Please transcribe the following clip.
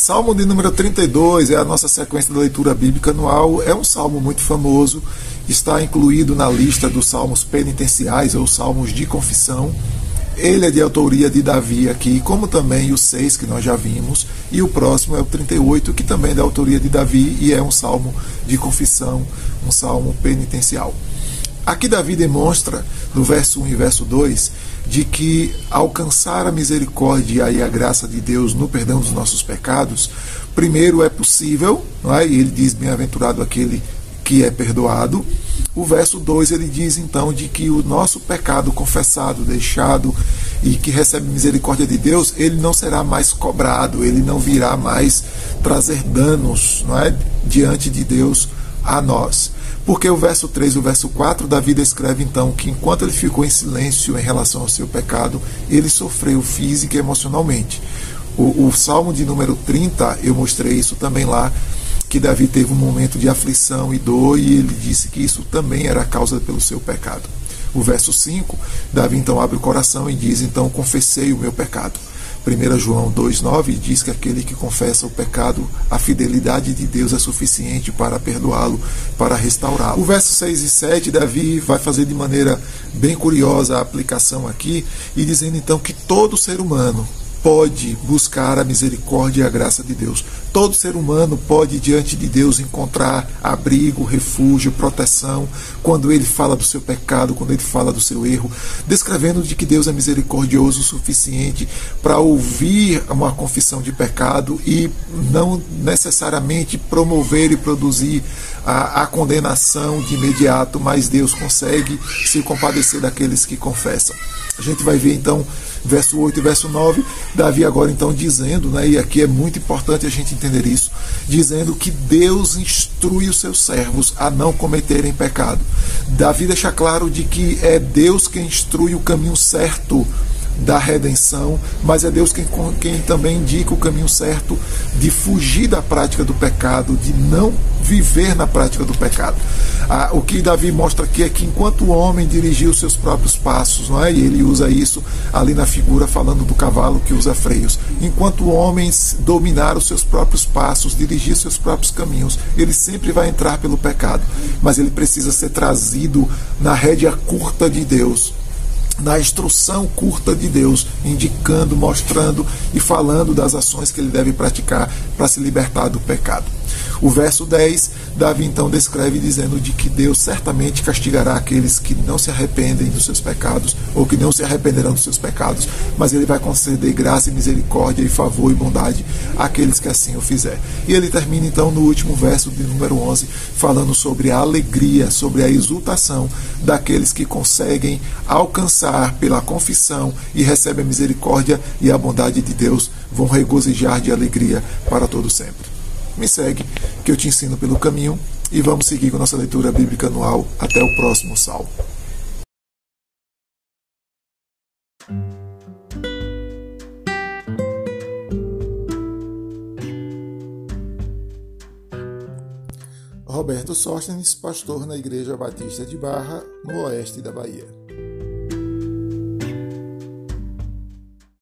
Salmo de número 32 é a nossa sequência da leitura bíblica anual. É um salmo muito famoso, está incluído na lista dos salmos penitenciais ou salmos de confissão. Ele é de autoria de Davi aqui, como também o 6 que nós já vimos, e o próximo é o 38, que também é da autoria de Davi e é um salmo de confissão, um salmo penitencial. Aqui Davi demonstra, no verso 1 e verso 2, de que alcançar a misericórdia e a graça de Deus no perdão dos nossos pecados, primeiro é possível, não é? e ele diz: Bem-aventurado aquele que é perdoado. O verso 2 ele diz então de que o nosso pecado confessado, deixado e que recebe misericórdia de Deus, ele não será mais cobrado, ele não virá mais trazer danos não é? diante de Deus a nós. Porque o verso 3 e o verso 4, Davi descreve então que enquanto ele ficou em silêncio em relação ao seu pecado, ele sofreu física e emocionalmente. O, o Salmo de número 30, eu mostrei isso também lá, que Davi teve um momento de aflição e dor e ele disse que isso também era causa pelo seu pecado. O verso 5, Davi então abre o coração e diz: Então confessei o meu pecado. 1 João 2,9 diz que aquele que confessa o pecado, a fidelidade de Deus é suficiente para perdoá-lo, para restaurá-lo. O verso 6 e 7, Davi vai fazer de maneira bem curiosa a aplicação aqui, e dizendo então que todo ser humano, pode buscar a misericórdia e a graça de Deus. Todo ser humano pode, diante de Deus, encontrar abrigo, refúgio, proteção, quando ele fala do seu pecado, quando ele fala do seu erro, descrevendo de que Deus é misericordioso o suficiente para ouvir uma confissão de pecado e não necessariamente promover e produzir a, a condenação de imediato, mas Deus consegue se compadecer daqueles que confessam. A gente vai ver então verso 8 e verso 9, Davi agora então dizendo, né, e aqui é muito importante a gente entender isso, dizendo que Deus instrui os seus servos a não cometerem pecado. Davi deixa claro de que é Deus quem instrui o caminho certo da redenção, mas é Deus quem, quem também indica o caminho certo de fugir da prática do pecado, de não viver na prática do pecado. Ah, o que Davi mostra aqui é que enquanto o homem dirigia os seus próprios passos, não é? e ele usa isso ali na figura falando do cavalo que usa freios, enquanto o homem dominar os seus próprios passos, dirigir seus próprios caminhos, ele sempre vai entrar pelo pecado, mas ele precisa ser trazido na rédea curta de Deus na instrução curta de Deus, indicando, mostrando e falando das ações que ele deve praticar para se libertar do pecado. O verso 10, Davi então descreve dizendo de que Deus certamente castigará aqueles que não se arrependem dos seus pecados ou que não se arrependerão dos seus pecados, mas ele vai conceder graça e misericórdia e favor e bondade àqueles que assim o fizer. E ele termina então no último verso de número 11 falando sobre a alegria, sobre a exultação daqueles que conseguem alcançar pela confissão e recebem a misericórdia e a bondade de Deus, vão regozijar de alegria para todo sempre me segue, que eu te ensino pelo caminho e vamos seguir com nossa leitura bíblica anual. Até o próximo salmo. Roberto Sóstenes, pastor na Igreja Batista de Barra, no oeste da Bahia.